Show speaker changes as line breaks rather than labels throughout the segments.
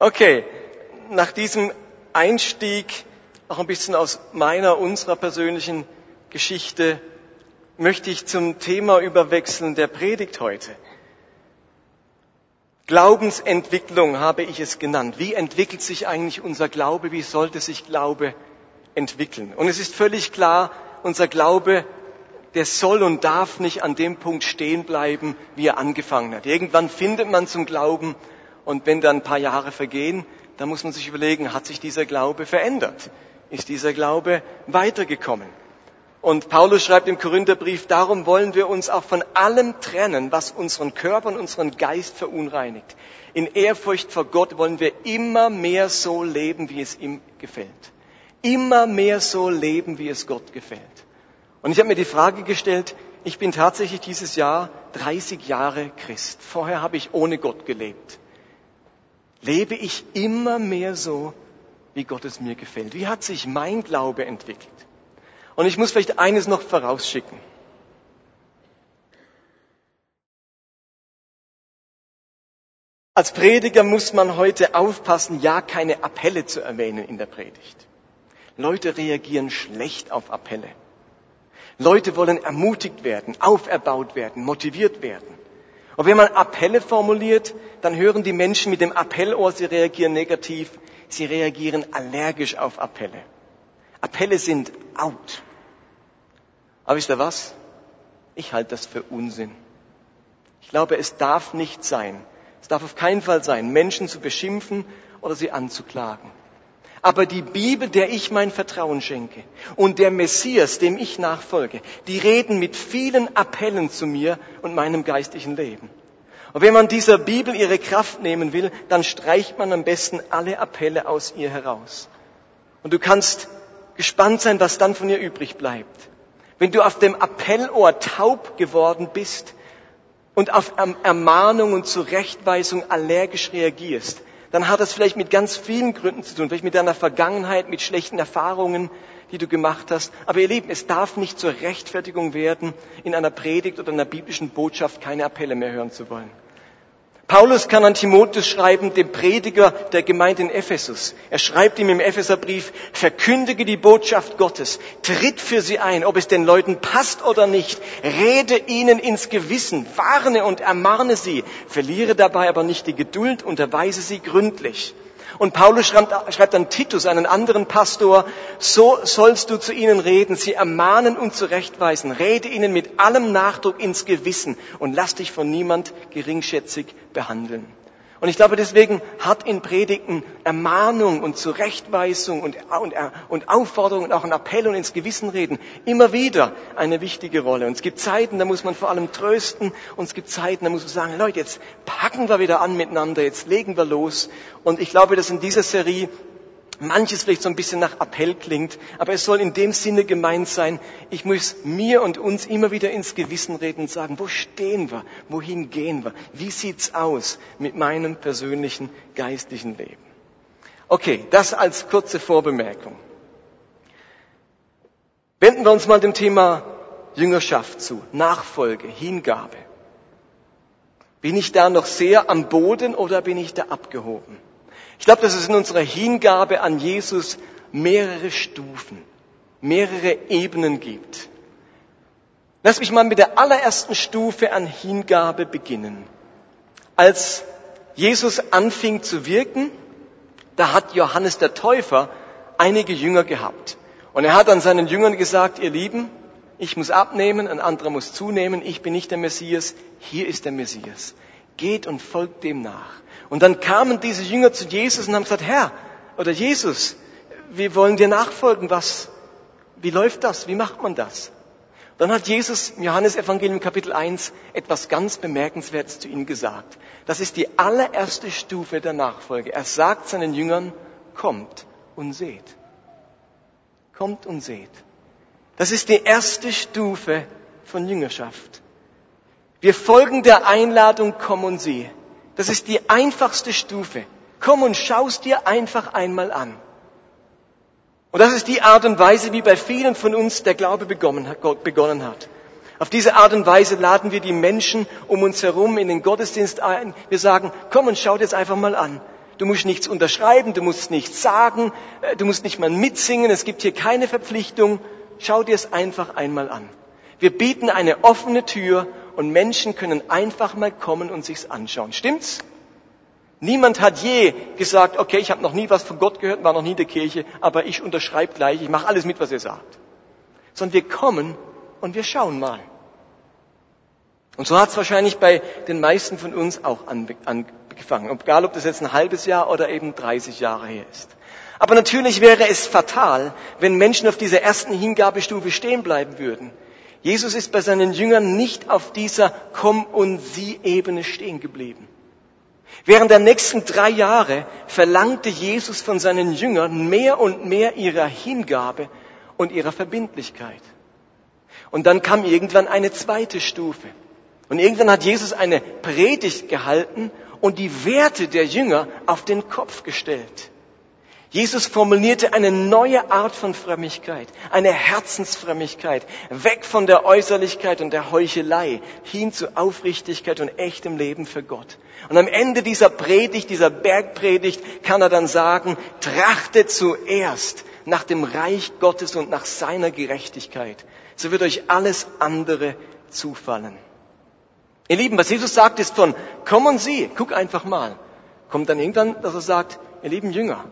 Okay, nach diesem Einstieg, auch ein bisschen aus meiner, unserer persönlichen Geschichte, möchte ich zum Thema überwechseln der Predigt heute. Glaubensentwicklung habe ich es genannt. Wie entwickelt sich eigentlich unser Glaube? Wie sollte sich Glaube entwickeln? Und es ist völlig klar, unser Glaube, der soll und darf nicht an dem Punkt stehen bleiben, wie er angefangen hat. Irgendwann findet man zum Glauben und wenn dann ein paar Jahre vergehen, dann muss man sich überlegen, hat sich dieser Glaube verändert? Ist dieser Glaube weitergekommen? Und Paulus schreibt im Korintherbrief, darum wollen wir uns auch von allem trennen, was unseren Körper und unseren Geist verunreinigt. In Ehrfurcht vor Gott wollen wir immer mehr so leben, wie es ihm gefällt. Immer mehr so leben, wie es Gott gefällt. Und ich habe mir die Frage gestellt, ich bin tatsächlich dieses Jahr 30 Jahre Christ. Vorher habe ich ohne Gott gelebt lebe ich immer mehr so, wie Gott es mir gefällt? Wie hat sich mein Glaube entwickelt? Und ich muss vielleicht eines noch vorausschicken. Als Prediger muss man heute aufpassen, ja keine Appelle zu erwähnen in der Predigt. Leute reagieren schlecht auf Appelle. Leute wollen ermutigt werden, auferbaut werden, motiviert werden. Und wenn man Appelle formuliert, dann hören die Menschen mit dem Appellohr, sie reagieren negativ, sie reagieren allergisch auf Appelle. Appelle sind out. Aber wisst ihr was? Ich halte das für Unsinn. Ich glaube, es darf nicht sein, es darf auf keinen Fall sein, Menschen zu beschimpfen oder sie anzuklagen. Aber die Bibel, der ich mein Vertrauen schenke, und der Messias, dem ich nachfolge, die reden mit vielen Appellen zu mir und meinem geistlichen Leben. Und wenn man dieser Bibel ihre Kraft nehmen will, dann streicht man am besten alle Appelle aus ihr heraus. Und du kannst gespannt sein, was dann von ihr übrig bleibt. Wenn du auf dem Appellohr taub geworden bist und auf Ermahnung und Zurechtweisung allergisch reagierst, dann hat das vielleicht mit ganz vielen Gründen zu tun, vielleicht mit deiner Vergangenheit, mit schlechten Erfahrungen, die du gemacht hast. Aber ihr Lieben, es darf nicht zur Rechtfertigung werden, in einer Predigt oder einer biblischen Botschaft keine Appelle mehr hören zu wollen. Paulus kann an Timotheus schreiben, dem Prediger der Gemeinde in Ephesus. Er schreibt ihm im Epheserbrief, verkündige die Botschaft Gottes, tritt für sie ein, ob es den Leuten passt oder nicht, rede ihnen ins Gewissen, warne und ermahne sie, verliere dabei aber nicht die Geduld, unterweise sie gründlich. Und Paulus schreibt, an Titus, einen anderen Pastor, so sollst du zu ihnen reden, sie ermahnen und zurechtweisen, rede ihnen mit allem Nachdruck ins Gewissen und lass dich von niemand geringschätzig behandeln. Und ich glaube, deswegen hat in Predigten Ermahnung und Zurechtweisung und, und, und Aufforderung und auch ein Appell und ins Gewissen reden immer wieder eine wichtige Rolle. Und es gibt Zeiten, da muss man vor allem trösten und es gibt Zeiten, da muss man sagen, Leute, jetzt packen wir wieder an miteinander, jetzt legen wir los. Und ich glaube, dass in dieser Serie manches vielleicht so ein bisschen nach Appell klingt, aber es soll in dem Sinne gemeint sein, ich muss mir und uns immer wieder ins Gewissen reden und sagen, wo stehen wir, wohin gehen wir, wie sieht's aus mit meinem persönlichen geistlichen Leben. Okay, das als kurze Vorbemerkung. Wenden wir uns mal dem Thema Jüngerschaft zu, Nachfolge, Hingabe. Bin ich da noch sehr am Boden oder bin ich da abgehoben? Ich glaube, dass es in unserer Hingabe an Jesus mehrere Stufen, mehrere Ebenen gibt. Lass mich mal mit der allerersten Stufe an Hingabe beginnen. Als Jesus anfing zu wirken, da hat Johannes der Täufer einige Jünger gehabt. Und er hat an seinen Jüngern gesagt, ihr Lieben, ich muss abnehmen, ein anderer muss zunehmen, ich bin nicht der Messias, hier ist der Messias. Geht und folgt dem nach. Und dann kamen diese Jünger zu Jesus und haben gesagt, Herr oder Jesus, wir wollen dir nachfolgen. Was, wie läuft das? Wie macht man das? Dann hat Jesus im Johannes Evangelium Kapitel 1 etwas ganz Bemerkenswertes zu ihnen gesagt. Das ist die allererste Stufe der Nachfolge. Er sagt seinen Jüngern, kommt und seht. Kommt und seht. Das ist die erste Stufe von Jüngerschaft. Wir folgen der Einladung, komm und sieh. Das ist die einfachste Stufe. Komm und schaust dir einfach einmal an. Und das ist die Art und Weise, wie bei vielen von uns der Glaube begonnen hat. Auf diese Art und Weise laden wir die Menschen um uns herum in den Gottesdienst ein. Wir sagen, komm und schau dir jetzt einfach mal an. Du musst nichts unterschreiben, du musst nichts sagen, äh, du musst nicht mal mitsingen, es gibt hier keine Verpflichtung. Schau dir es einfach einmal an. Wir bieten eine offene Tür und Menschen können einfach mal kommen und sich's anschauen. Stimmt's? Niemand hat je gesagt, okay, ich habe noch nie was von Gott gehört, war noch nie in der Kirche, aber ich unterschreibe gleich, ich mache alles mit, was ihr sagt. Sondern wir kommen und wir schauen mal. Und so hat es wahrscheinlich bei den meisten von uns auch angefangen, egal ob das jetzt ein halbes Jahr oder eben 30 Jahre her ist. Aber natürlich wäre es fatal, wenn Menschen auf dieser ersten Hingabestufe stehen bleiben würden. Jesus ist bei seinen Jüngern nicht auf dieser Komm und Sie-Ebene stehen geblieben. Während der nächsten drei Jahre verlangte Jesus von seinen Jüngern mehr und mehr ihrer Hingabe und ihrer Verbindlichkeit. Und dann kam irgendwann eine zweite Stufe. Und irgendwann hat Jesus eine Predigt gehalten und die Werte der Jünger auf den Kopf gestellt. Jesus formulierte eine neue Art von Frömmigkeit, eine Herzensfrömmigkeit, weg von der Äußerlichkeit und der Heuchelei hin zu Aufrichtigkeit und echtem Leben für Gott. Und am Ende dieser Predigt, dieser Bergpredigt, kann er dann sagen, trachtet zuerst nach dem Reich Gottes und nach seiner Gerechtigkeit. So wird euch alles andere zufallen. Ihr Lieben, was Jesus sagt, ist von, kommen Sie, guck einfach mal. Kommt dann irgendwann, dass er sagt, ihr lieben Jünger,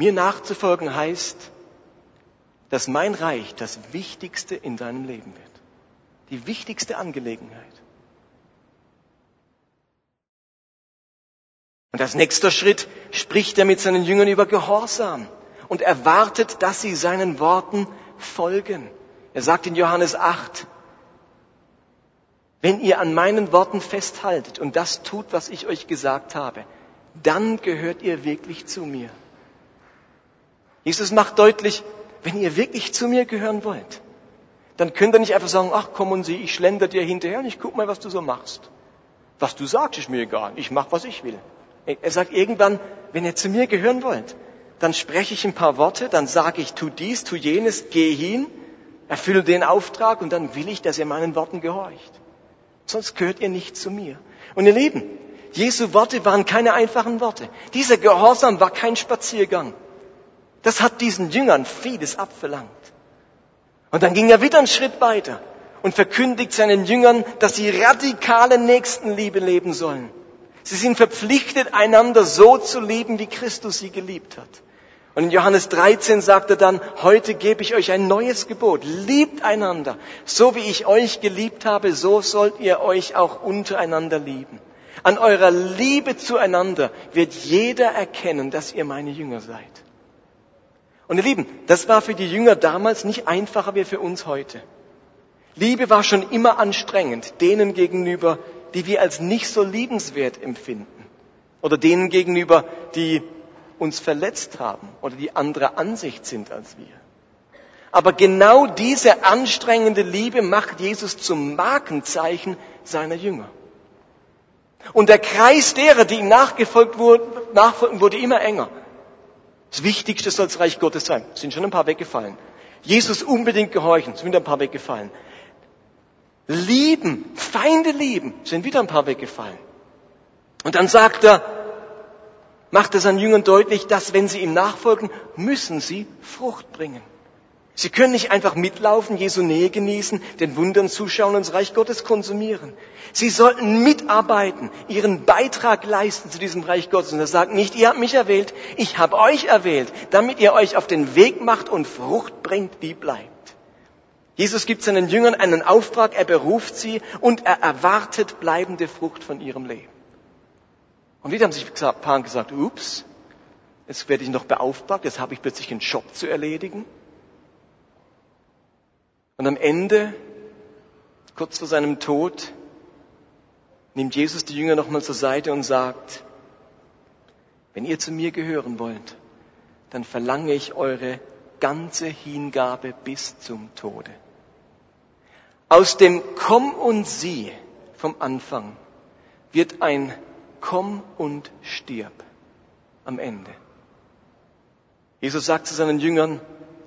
mir nachzufolgen heißt, dass mein Reich das Wichtigste in deinem Leben wird. Die wichtigste Angelegenheit. Und als nächster Schritt spricht er mit seinen Jüngern über Gehorsam und erwartet, dass sie seinen Worten folgen. Er sagt in Johannes 8, wenn ihr an meinen Worten festhaltet und das tut, was ich euch gesagt habe, dann gehört ihr wirklich zu mir. Jesus macht deutlich, wenn ihr wirklich zu mir gehören wollt, dann könnt ihr nicht einfach sagen, ach komm und sieh, ich schlender dir hinterher und ich guck mal, was du so machst. Was du sagst, ist mir egal. Ich mach, was ich will. Er sagt irgendwann, wenn ihr zu mir gehören wollt, dann spreche ich ein paar Worte, dann sage ich, tu dies, tu jenes, geh hin, erfülle den Auftrag und dann will ich, dass ihr meinen Worten gehorcht. Sonst gehört ihr nicht zu mir. Und ihr Lieben, Jesu Worte waren keine einfachen Worte. Dieser Gehorsam war kein Spaziergang. Das hat diesen Jüngern vieles abverlangt. Und dann ging er wieder einen Schritt weiter und verkündigt seinen Jüngern, dass sie radikale Nächstenliebe leben sollen. Sie sind verpflichtet, einander so zu lieben, wie Christus sie geliebt hat. Und in Johannes 13 sagt er dann, heute gebe ich euch ein neues Gebot. Liebt einander. So wie ich euch geliebt habe, so sollt ihr euch auch untereinander lieben. An eurer Liebe zueinander wird jeder erkennen, dass ihr meine Jünger seid. Und ihr Lieben, das war für die Jünger damals nicht einfacher wie für uns heute. Liebe war schon immer anstrengend denen gegenüber, die wir als nicht so liebenswert empfinden. Oder denen gegenüber, die uns verletzt haben oder die anderer Ansicht sind als wir. Aber genau diese anstrengende Liebe macht Jesus zum Markenzeichen seiner Jünger. Und der Kreis derer, die ihm nachgefolgt wurden, wurde immer enger. Das Wichtigste soll das Reich Gottes sein. Es sind schon ein paar weggefallen. Jesus unbedingt gehorchen, sind wieder ein paar weggefallen. Lieben, Feinde lieben, sind wieder ein paar weggefallen. Und dann sagt er, macht er seinen Jüngern deutlich, dass wenn sie ihm nachfolgen, müssen sie Frucht bringen. Sie können nicht einfach mitlaufen, Jesu Nähe genießen, den Wundern zuschauen und das Reich Gottes konsumieren. Sie sollten mitarbeiten, ihren Beitrag leisten zu diesem Reich Gottes. Und er sagt nicht, ihr habt mich erwählt, ich habe euch erwählt, damit ihr euch auf den Weg macht und Frucht bringt, die bleibt. Jesus gibt seinen Jüngern einen Auftrag, er beruft sie und er erwartet bleibende Frucht von ihrem Leben. Und wieder haben sich ein paar gesagt, ups, jetzt werde ich noch beauftragt, jetzt habe ich plötzlich einen Job zu erledigen. Und am Ende, kurz vor seinem Tod, nimmt Jesus die Jünger nochmal zur Seite und sagt, wenn ihr zu mir gehören wollt, dann verlange ich eure ganze Hingabe bis zum Tode. Aus dem Komm und Sieh vom Anfang wird ein Komm und stirb am Ende. Jesus sagt zu seinen Jüngern,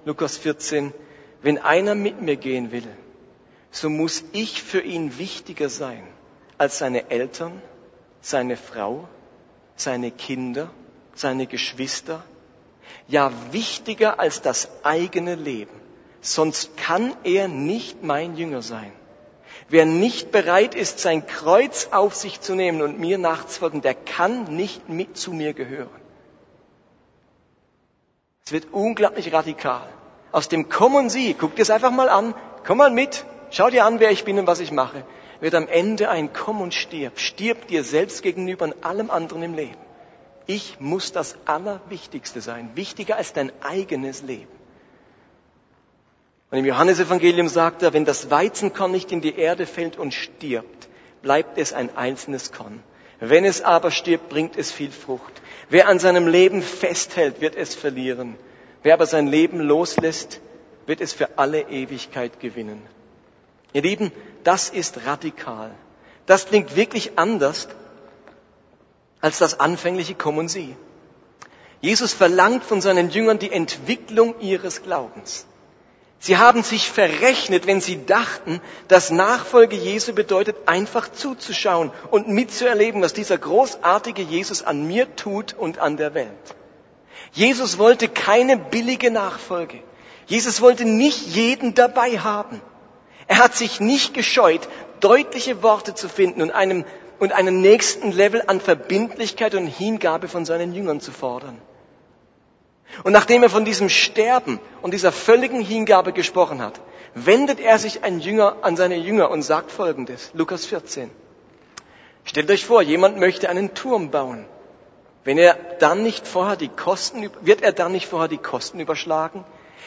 Lukas 14, wenn einer mit mir gehen will, so muss ich für ihn wichtiger sein als seine Eltern, seine Frau, seine Kinder, seine Geschwister, ja wichtiger als das eigene Leben. Sonst kann er nicht mein Jünger sein. Wer nicht bereit ist, sein Kreuz auf sich zu nehmen und mir nachzufolgen, der kann nicht mit zu mir gehören. Es wird unglaublich radikal. Aus dem Komm und Sie, guck dir es einfach mal an, komm mal mit, schau dir an, wer ich bin und was ich mache, wird am Ende ein Komm und stirb. Stirb dir selbst gegenüber und allem anderen im Leben. Ich muss das Allerwichtigste sein, wichtiger als dein eigenes Leben. Und im Johannesevangelium sagt er, wenn das Weizenkorn nicht in die Erde fällt und stirbt, bleibt es ein einzelnes Korn. Wenn es aber stirbt, bringt es viel Frucht. Wer an seinem Leben festhält, wird es verlieren. Wer aber sein Leben loslässt, wird es für alle Ewigkeit gewinnen. Ihr Lieben, das ist radikal. Das klingt wirklich anders als das anfängliche Kommen Sie. Jesus verlangt von seinen Jüngern die Entwicklung ihres Glaubens. Sie haben sich verrechnet, wenn sie dachten, dass Nachfolge Jesu bedeutet, einfach zuzuschauen und mitzuerleben, was dieser großartige Jesus an mir tut und an der Welt. Jesus wollte keine billige Nachfolge. Jesus wollte nicht jeden dabei haben. Er hat sich nicht gescheut, deutliche Worte zu finden und einem, und einen nächsten Level an Verbindlichkeit und Hingabe von seinen Jüngern zu fordern. Und nachdem er von diesem Sterben und dieser völligen Hingabe gesprochen hat, wendet er sich ein Jünger an seine Jünger und sagt Folgendes, Lukas 14. Stellt euch vor, jemand möchte einen Turm bauen. Wenn er dann nicht vorher die Kosten, wird er dann nicht vorher die Kosten überschlagen?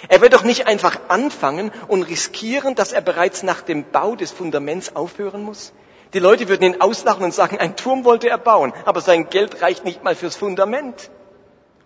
Er wird doch nicht einfach anfangen und riskieren, dass er bereits nach dem Bau des Fundaments aufhören muss. Die Leute würden ihn auslachen und sagen, ein Turm wollte er bauen, aber sein Geld reicht nicht mal fürs Fundament.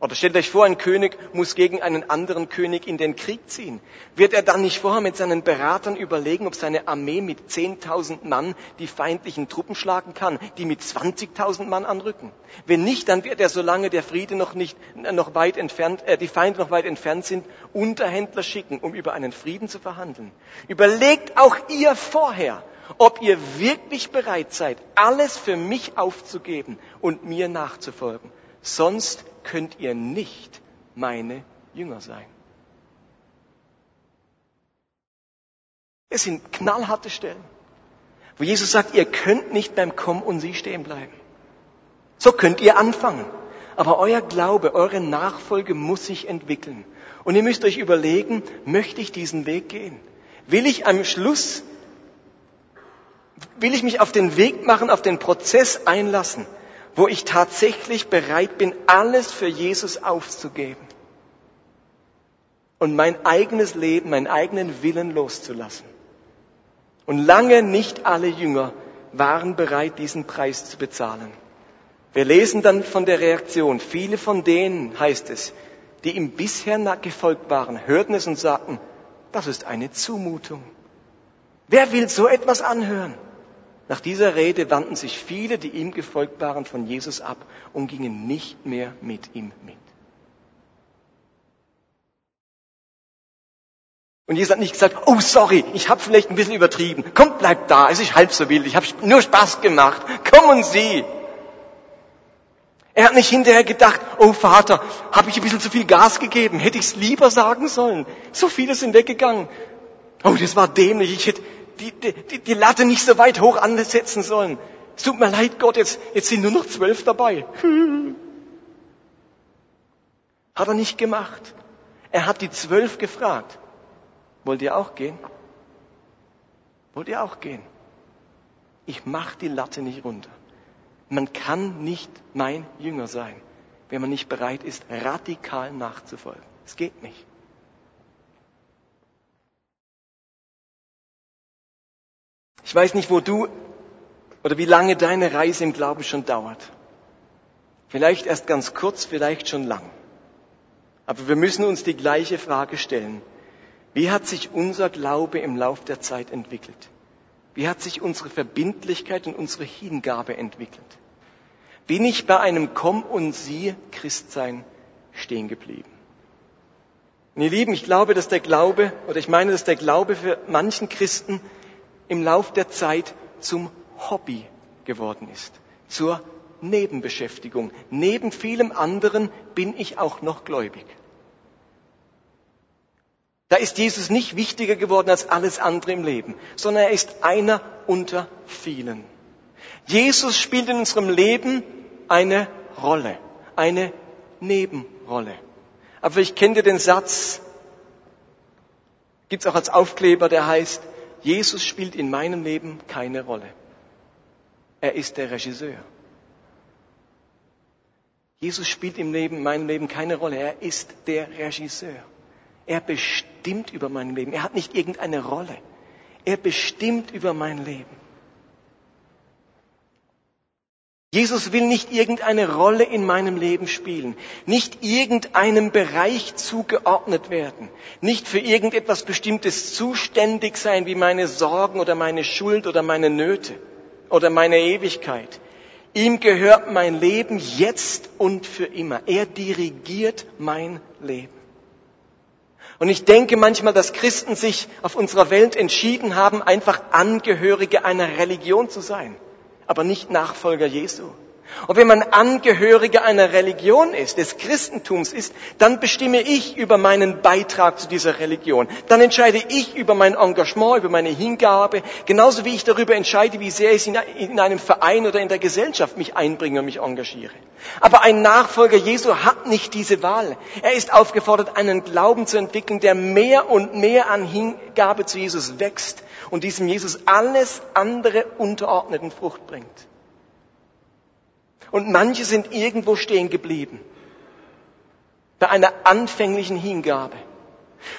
Oder stellt euch vor, ein König muss gegen einen anderen König in den Krieg ziehen. Wird er dann nicht vorher mit seinen Beratern überlegen, ob seine Armee mit 10.000 Mann die feindlichen Truppen schlagen kann, die mit 20.000 Mann anrücken? Wenn nicht, dann wird er, solange der Friede noch nicht, noch weit entfernt, äh, die Feinde noch weit entfernt sind, Unterhändler schicken, um über einen Frieden zu verhandeln. Überlegt auch ihr vorher, ob ihr wirklich bereit seid, alles für mich aufzugeben und mir nachzufolgen. Sonst könnt ihr nicht meine Jünger sein. Es sind knallharte Stellen, wo Jesus sagt, ihr könnt nicht beim Kommen und Sie stehen bleiben. So könnt ihr anfangen. Aber euer Glaube, eure Nachfolge muss sich entwickeln. Und ihr müsst euch überlegen, möchte ich diesen Weg gehen? Will ich am Schluss, will ich mich auf den Weg machen, auf den Prozess einlassen, wo ich tatsächlich bereit bin, alles für Jesus aufzugeben und mein eigenes Leben, meinen eigenen Willen loszulassen. Und lange nicht alle Jünger waren bereit, diesen Preis zu bezahlen. Wir lesen dann von der Reaktion. Viele von denen, heißt es, die ihm bisher gefolgt waren, hörten es und sagten, das ist eine Zumutung. Wer will so etwas anhören? Nach dieser Rede wandten sich viele, die ihm gefolgt waren, von Jesus ab und gingen nicht mehr mit ihm mit. Und Jesus hat nicht gesagt, oh sorry, ich habe vielleicht ein bisschen übertrieben. Komm, bleib da, es ist halb so wild, ich habe nur Spaß gemacht. Komm und sieh. Er hat nicht hinterher gedacht, oh Vater, habe ich ein bisschen zu viel Gas gegeben, hätte ich es lieber sagen sollen. So viele sind weggegangen. Oh, das war dämlich, ich hätte, die, die, die Latte nicht so weit hoch ansetzen sollen. Es tut mir leid, Gott, jetzt, jetzt sind nur noch zwölf dabei. Hat er nicht gemacht. Er hat die zwölf gefragt. Wollt ihr auch gehen? Wollt ihr auch gehen? Ich mach die Latte nicht runter. Man kann nicht mein Jünger sein, wenn man nicht bereit ist, radikal nachzufolgen. Es geht nicht. Ich weiß nicht, wo du oder wie lange deine Reise im Glauben schon dauert. Vielleicht erst ganz kurz, vielleicht schon lang. Aber wir müssen uns die gleiche Frage stellen. Wie hat sich unser Glaube im Lauf der Zeit entwickelt? Wie hat sich unsere Verbindlichkeit und unsere Hingabe entwickelt? Bin ich bei einem Komm und Sie Christsein stehen geblieben? Und ihr Lieben, ich glaube, dass der Glaube, oder ich meine, dass der Glaube für manchen Christen im Lauf der Zeit zum Hobby geworden ist, zur Nebenbeschäftigung. Neben vielem anderen bin ich auch noch gläubig. Da ist Jesus nicht wichtiger geworden als alles andere im Leben, sondern er ist einer unter vielen. Jesus spielt in unserem Leben eine Rolle, eine Nebenrolle. Aber ich kenne den Satz, gibt es auch als Aufkleber, der heißt, Jesus spielt in meinem Leben keine Rolle. Er ist der Regisseur. Jesus spielt im Leben, in meinem Leben keine Rolle. Er ist der Regisseur. Er bestimmt über mein Leben. Er hat nicht irgendeine Rolle. Er bestimmt über mein Leben. Jesus will nicht irgendeine Rolle in meinem Leben spielen, nicht irgendeinem Bereich zugeordnet werden, nicht für irgendetwas Bestimmtes zuständig sein, wie meine Sorgen oder meine Schuld oder meine Nöte oder meine Ewigkeit. Ihm gehört mein Leben jetzt und für immer. Er dirigiert mein Leben. Und ich denke manchmal, dass Christen sich auf unserer Welt entschieden haben, einfach Angehörige einer Religion zu sein, aber nicht Nachfolger Jesu. Und wenn man Angehöriger einer Religion ist, des Christentums ist, dann bestimme ich über meinen Beitrag zu dieser Religion. Dann entscheide ich über mein Engagement, über meine Hingabe, genauso wie ich darüber entscheide, wie sehr ich in einem Verein oder in der Gesellschaft mich einbringe und mich engagiere. Aber ein Nachfolger Jesu hat nicht diese Wahl. Er ist aufgefordert, einen Glauben zu entwickeln, der mehr und mehr an Hingabe zu Jesus wächst und diesem Jesus alles andere unterordnet und Frucht bringt. Und manche sind irgendwo stehen geblieben. Bei einer anfänglichen Hingabe.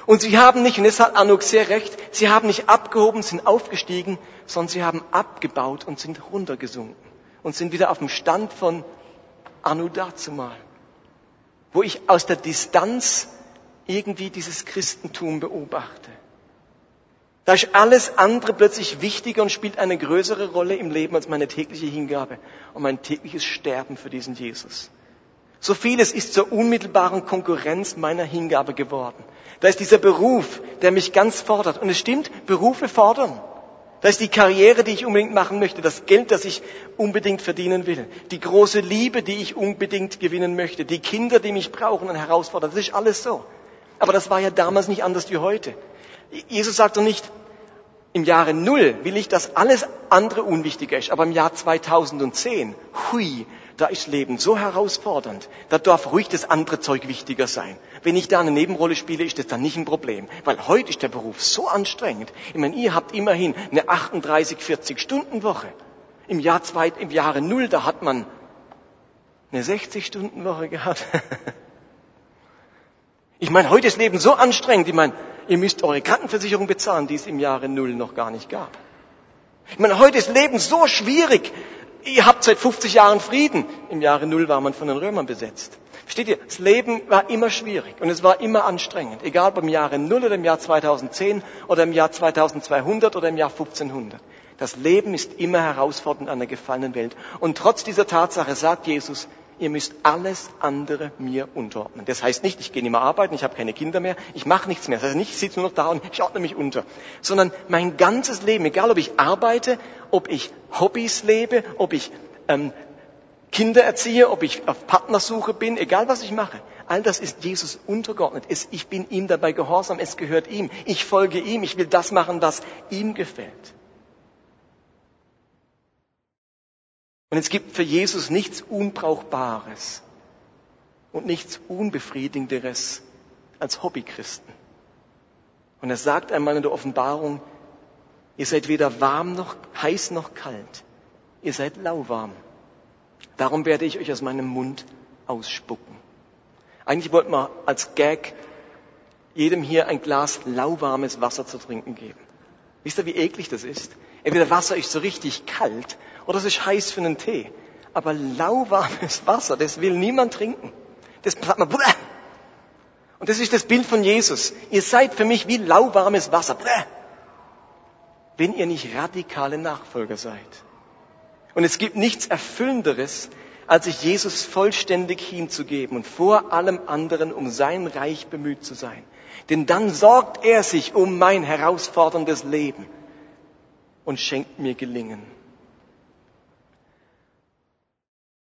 Und sie haben nicht, und es hat Anuk sehr recht, sie haben nicht abgehoben, sind aufgestiegen, sondern sie haben abgebaut und sind runtergesunken. Und sind wieder auf dem Stand von Anu dazumal. Wo ich aus der Distanz irgendwie dieses Christentum beobachte. Da ist alles andere plötzlich wichtiger und spielt eine größere Rolle im Leben als meine tägliche Hingabe und mein tägliches Sterben für diesen Jesus. So vieles ist zur unmittelbaren Konkurrenz meiner Hingabe geworden. Da ist dieser Beruf, der mich ganz fordert. Und es stimmt, Berufe fordern. Da ist die Karriere, die ich unbedingt machen möchte, das Geld, das ich unbedingt verdienen will, die große Liebe, die ich unbedingt gewinnen möchte, die Kinder, die mich brauchen und herausfordern. Das ist alles so. Aber das war ja damals nicht anders wie heute. Jesus sagt doch nicht, im Jahre Null will ich, dass alles andere unwichtiger ist, aber im Jahr 2010, hui, da ist Leben so herausfordernd, da darf ruhig das andere Zeug wichtiger sein. Wenn ich da eine Nebenrolle spiele, ist das dann nicht ein Problem, weil heute ist der Beruf so anstrengend. Ich meine, ihr habt immerhin eine 38, 40 Stunden Woche. Im Jahr zwei, im Jahre Null, da hat man eine 60 Stunden Woche gehabt. Ich meine, heute ist Leben so anstrengend. Ich meine, ihr müsst eure Krankenversicherung bezahlen, die es im Jahre Null noch gar nicht gab. Ich meine, heute ist Leben so schwierig. Ihr habt seit 50 Jahren Frieden. Im Jahre Null war man von den Römern besetzt. Versteht ihr? Das Leben war immer schwierig und es war immer anstrengend. Egal ob im Jahre Null oder im Jahr 2010 oder im Jahr 2200 oder im Jahr 1500. Das Leben ist immer herausfordernd an der gefallenen Welt. Und trotz dieser Tatsache sagt Jesus, ihr müsst alles andere mir unterordnen. Das heißt nicht, ich gehe nicht mehr arbeiten, ich habe keine Kinder mehr, ich mache nichts mehr. Das heißt nicht, ich sitze nur noch da und ich ordne mich unter. Sondern mein ganzes Leben, egal ob ich arbeite, ob ich Hobbys lebe, ob ich ähm, Kinder erziehe, ob ich auf Partnersuche bin, egal was ich mache, all das ist Jesus untergeordnet. Ich bin ihm dabei gehorsam, es gehört ihm. Ich folge ihm, ich will das machen, was ihm gefällt. Und es gibt für Jesus nichts Unbrauchbares und nichts Unbefriedigenderes als Hobbychristen. Und er sagt einmal in der Offenbarung, ihr seid weder warm noch heiß noch kalt. Ihr seid lauwarm. Darum werde ich euch aus meinem Mund ausspucken. Eigentlich wollten wir als Gag jedem hier ein Glas lauwarmes Wasser zu trinken geben. Wisst ihr, wie eklig das ist? Entweder Wasser ist so richtig kalt oder es ist heiß für einen Tee. Aber lauwarmes Wasser, das will niemand trinken. Das sagt man, Bläh. Und das ist das Bild von Jesus. Ihr seid für mich wie lauwarmes Wasser. Bläh. Wenn ihr nicht radikale Nachfolger seid. Und es gibt nichts Erfüllenderes, als sich Jesus vollständig hinzugeben und vor allem anderen um sein Reich bemüht zu sein. Denn dann sorgt er sich um mein herausforderndes Leben und schenkt mir Gelingen.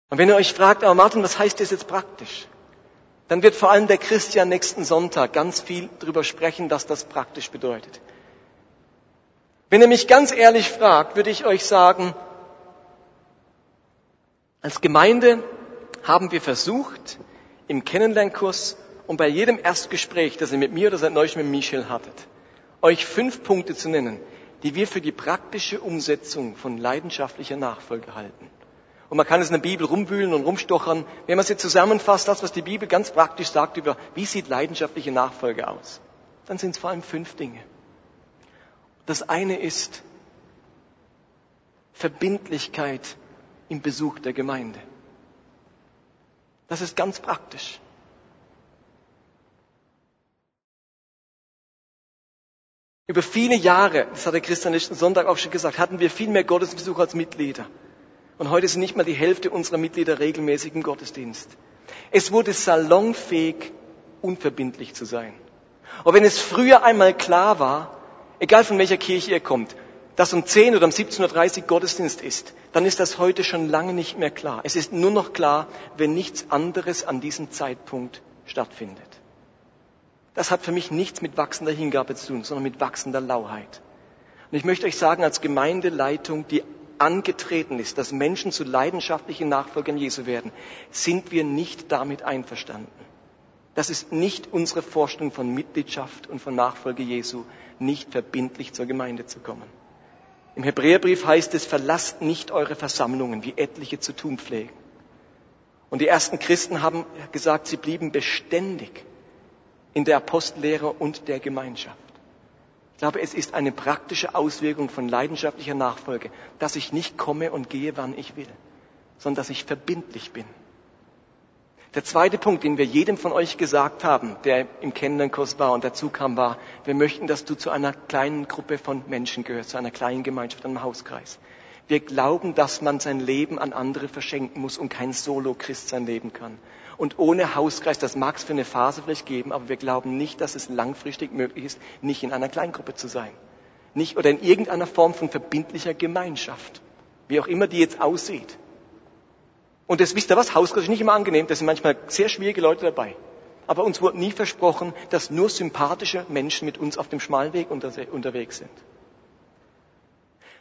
Und wenn ihr euch fragt, aber Martin, was heißt das jetzt praktisch? Dann wird vor allem der Christian nächsten Sonntag ganz viel darüber sprechen, was das praktisch bedeutet. Wenn ihr mich ganz ehrlich fragt, würde ich euch sagen, als Gemeinde haben wir versucht, im Kennenlernkurs und bei jedem Erstgespräch, das ihr mit mir oder seit neulich mit Michel hattet, euch fünf Punkte zu nennen, die wir für die praktische Umsetzung von leidenschaftlicher Nachfolge halten. Und man kann es in der Bibel rumwühlen und rumstochern. Wenn man sie zusammenfasst, das, was die Bibel ganz praktisch sagt über, wie sieht leidenschaftliche Nachfolge aus, dann sind es vor allem fünf Dinge. Das eine ist Verbindlichkeit im Besuch der Gemeinde. Das ist ganz praktisch. Über viele Jahre, das hat der Christian letzten Sonntag auch schon gesagt, hatten wir viel mehr Gottesbesucher als Mitglieder. Und heute sind nicht mal die Hälfte unserer Mitglieder regelmäßig im Gottesdienst. Es wurde salonfähig, unverbindlich zu sein. Und wenn es früher einmal klar war, egal von welcher Kirche ihr kommt, dass um 10 oder um 17.30 Uhr Gottesdienst ist, dann ist das heute schon lange nicht mehr klar. Es ist nur noch klar, wenn nichts anderes an diesem Zeitpunkt stattfindet. Das hat für mich nichts mit wachsender Hingabe zu tun, sondern mit wachsender Lauheit. Und ich möchte euch sagen, als Gemeindeleitung, die angetreten ist, dass Menschen zu leidenschaftlichen Nachfolgern Jesu werden, sind wir nicht damit einverstanden. Das ist nicht unsere Vorstellung von Mitgliedschaft und von Nachfolge Jesu, nicht verbindlich zur Gemeinde zu kommen. Im Hebräerbrief heißt es, verlasst nicht eure Versammlungen, wie etliche zu tun pflegen. Und die ersten Christen haben gesagt, sie blieben beständig in der Apostellehre und der Gemeinschaft. Ich glaube, es ist eine praktische Auswirkung von leidenschaftlicher Nachfolge, dass ich nicht komme und gehe, wann ich will, sondern dass ich verbindlich bin. Der zweite Punkt, den wir jedem von euch gesagt haben, der im Kennenlernkurs war und dazu kam, war, wir möchten, dass du zu einer kleinen Gruppe von Menschen gehörst, zu einer kleinen Gemeinschaft, einem Hauskreis. Wir glauben, dass man sein Leben an andere verschenken muss und kein Solo-Christ sein Leben kann. Und ohne Hauskreis, das mag es für eine Phase vielleicht geben, aber wir glauben nicht, dass es langfristig möglich ist, nicht in einer Kleingruppe zu sein. Nicht, oder in irgendeiner Form von verbindlicher Gemeinschaft. Wie auch immer die jetzt aussieht. Und das wisst ihr was? Hauskreis ist nicht immer angenehm. Da sind manchmal sehr schwierige Leute dabei. Aber uns wurde nie versprochen, dass nur sympathische Menschen mit uns auf dem Schmalweg unterwegs sind.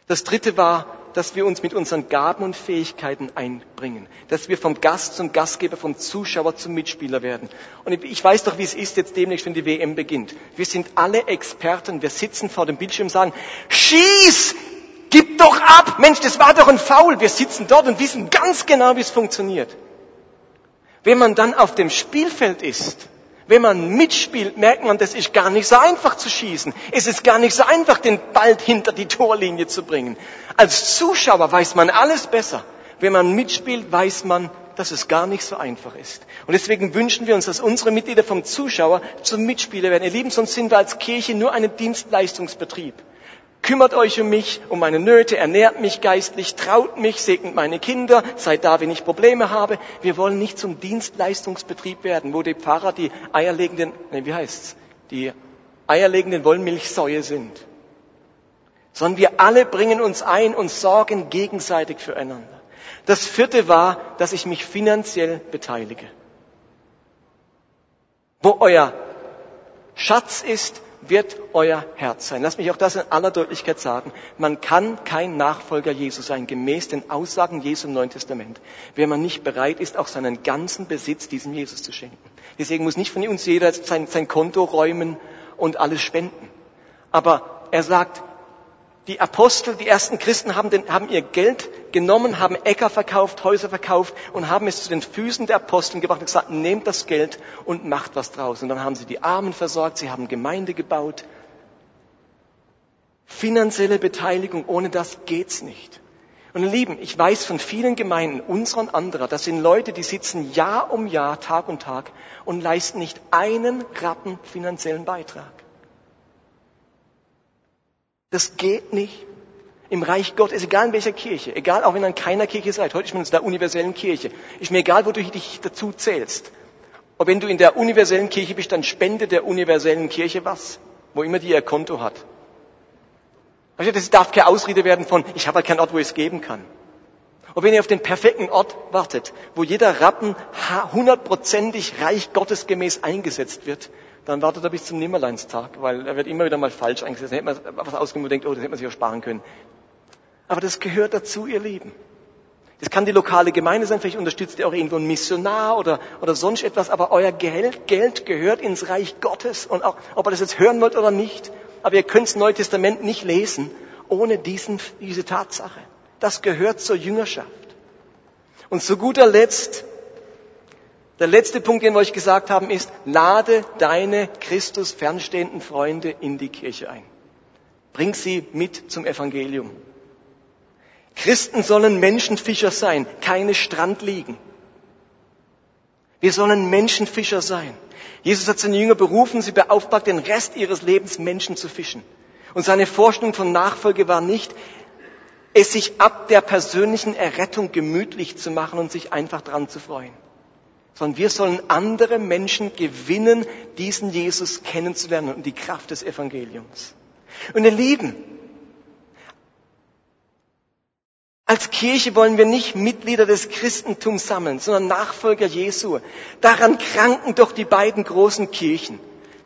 Das dritte war, dass wir uns mit unseren Gaben und Fähigkeiten einbringen. Dass wir vom Gast zum Gastgeber, vom Zuschauer zum Mitspieler werden. Und ich weiß doch, wie es ist jetzt demnächst, wenn die WM beginnt. Wir sind alle Experten. Wir sitzen vor dem Bildschirm und sagen, schieß! Gib doch ab! Mensch, das war doch ein Foul. Wir sitzen dort und wissen ganz genau, wie es funktioniert. Wenn man dann auf dem Spielfeld ist, wenn man mitspielt, merkt man, das ist gar nicht so einfach zu schießen. Es ist gar nicht so einfach, den Ball hinter die Torlinie zu bringen. Als Zuschauer weiß man alles besser. Wenn man mitspielt, weiß man, dass es gar nicht so einfach ist. Und deswegen wünschen wir uns, dass unsere Mitglieder vom Zuschauer zum Mitspieler werden. Ihr Lieben, sonst sind wir als Kirche nur ein Dienstleistungsbetrieb. Kümmert euch um mich, um meine Nöte, ernährt mich geistlich, traut mich, segnet meine Kinder, seid da, wenn ich Probleme habe. Wir wollen nicht zum Dienstleistungsbetrieb werden, wo die Pfarrer die eierlegenden, nee, wie heißt's, die eierlegenden Wollmilchsäue sind. Sondern wir alle bringen uns ein und sorgen gegenseitig füreinander. Das vierte war, dass ich mich finanziell beteilige. Wo euer Schatz ist, wird euer Herz sein. Lass mich auch das in aller Deutlichkeit sagen. Man kann kein Nachfolger Jesu sein, gemäß den Aussagen Jesu im Neuen Testament, wenn man nicht bereit ist, auch seinen ganzen Besitz diesem Jesus zu schenken. Deswegen muss nicht von uns jeder sein, sein Konto räumen und alles spenden. Aber er sagt, die Apostel, die ersten Christen haben, den, haben, ihr Geld genommen, haben Äcker verkauft, Häuser verkauft und haben es zu den Füßen der Aposteln gebracht und gesagt, nehmt das Geld und macht was draus. Und dann haben sie die Armen versorgt, sie haben Gemeinde gebaut. Finanzielle Beteiligung, ohne das geht's nicht. Und Lieben, ich weiß von vielen Gemeinden, unserer und anderer, das sind Leute, die sitzen Jahr um Jahr, Tag um Tag und leisten nicht einen Rappen finanziellen Beitrag. Das geht nicht. Im Reich Gottes, egal in welcher Kirche, egal auch wenn ihr in keiner Kirche seid, heute ist man in der universellen Kirche, ist mir egal, wo du dich dazu zählst. Und wenn du in der universellen Kirche bist, dann spende der universellen Kirche was, wo immer die ihr Konto hat. Das darf keine Ausrede werden von, ich habe halt keinen Ort, wo ich es geben kann. Und wenn ihr auf den perfekten Ort wartet, wo jeder Rappen hundertprozentig reich gottesgemäß eingesetzt wird, dann wartet er bis zum Nimmerleinstag, weil er wird immer wieder mal falsch eingesetzt. Dann hätte man was ausgegeben und denkt, oh, das hätte man sich auch sparen können. Aber das gehört dazu, ihr Lieben. Das kann die lokale Gemeinde sein, vielleicht unterstützt ihr auch irgendwo einen Missionar oder, oder sonst etwas, aber euer Geld, Geld gehört ins Reich Gottes. Und auch, ob ihr das jetzt hören wollt oder nicht, aber ihr könnt das Neue Testament nicht lesen ohne diesen, diese Tatsache. Das gehört zur Jüngerschaft. Und zu guter Letzt der letzte Punkt, den wir euch gesagt haben, ist, lade deine Christus fernstehenden Freunde in die Kirche ein. Bring sie mit zum Evangelium. Christen sollen Menschenfischer sein, keine Strandliegen. Wir sollen Menschenfischer sein. Jesus hat seine Jünger berufen, sie beauftragt, den Rest ihres Lebens Menschen zu fischen. Und seine Vorstellung von Nachfolge war nicht, es sich ab der persönlichen Errettung gemütlich zu machen und sich einfach dran zu freuen sondern wir sollen andere Menschen gewinnen, diesen Jesus kennenzulernen und die Kraft des Evangeliums. Und ihr Lieben, als Kirche wollen wir nicht Mitglieder des Christentums sammeln, sondern Nachfolger Jesu. Daran kranken doch die beiden großen Kirchen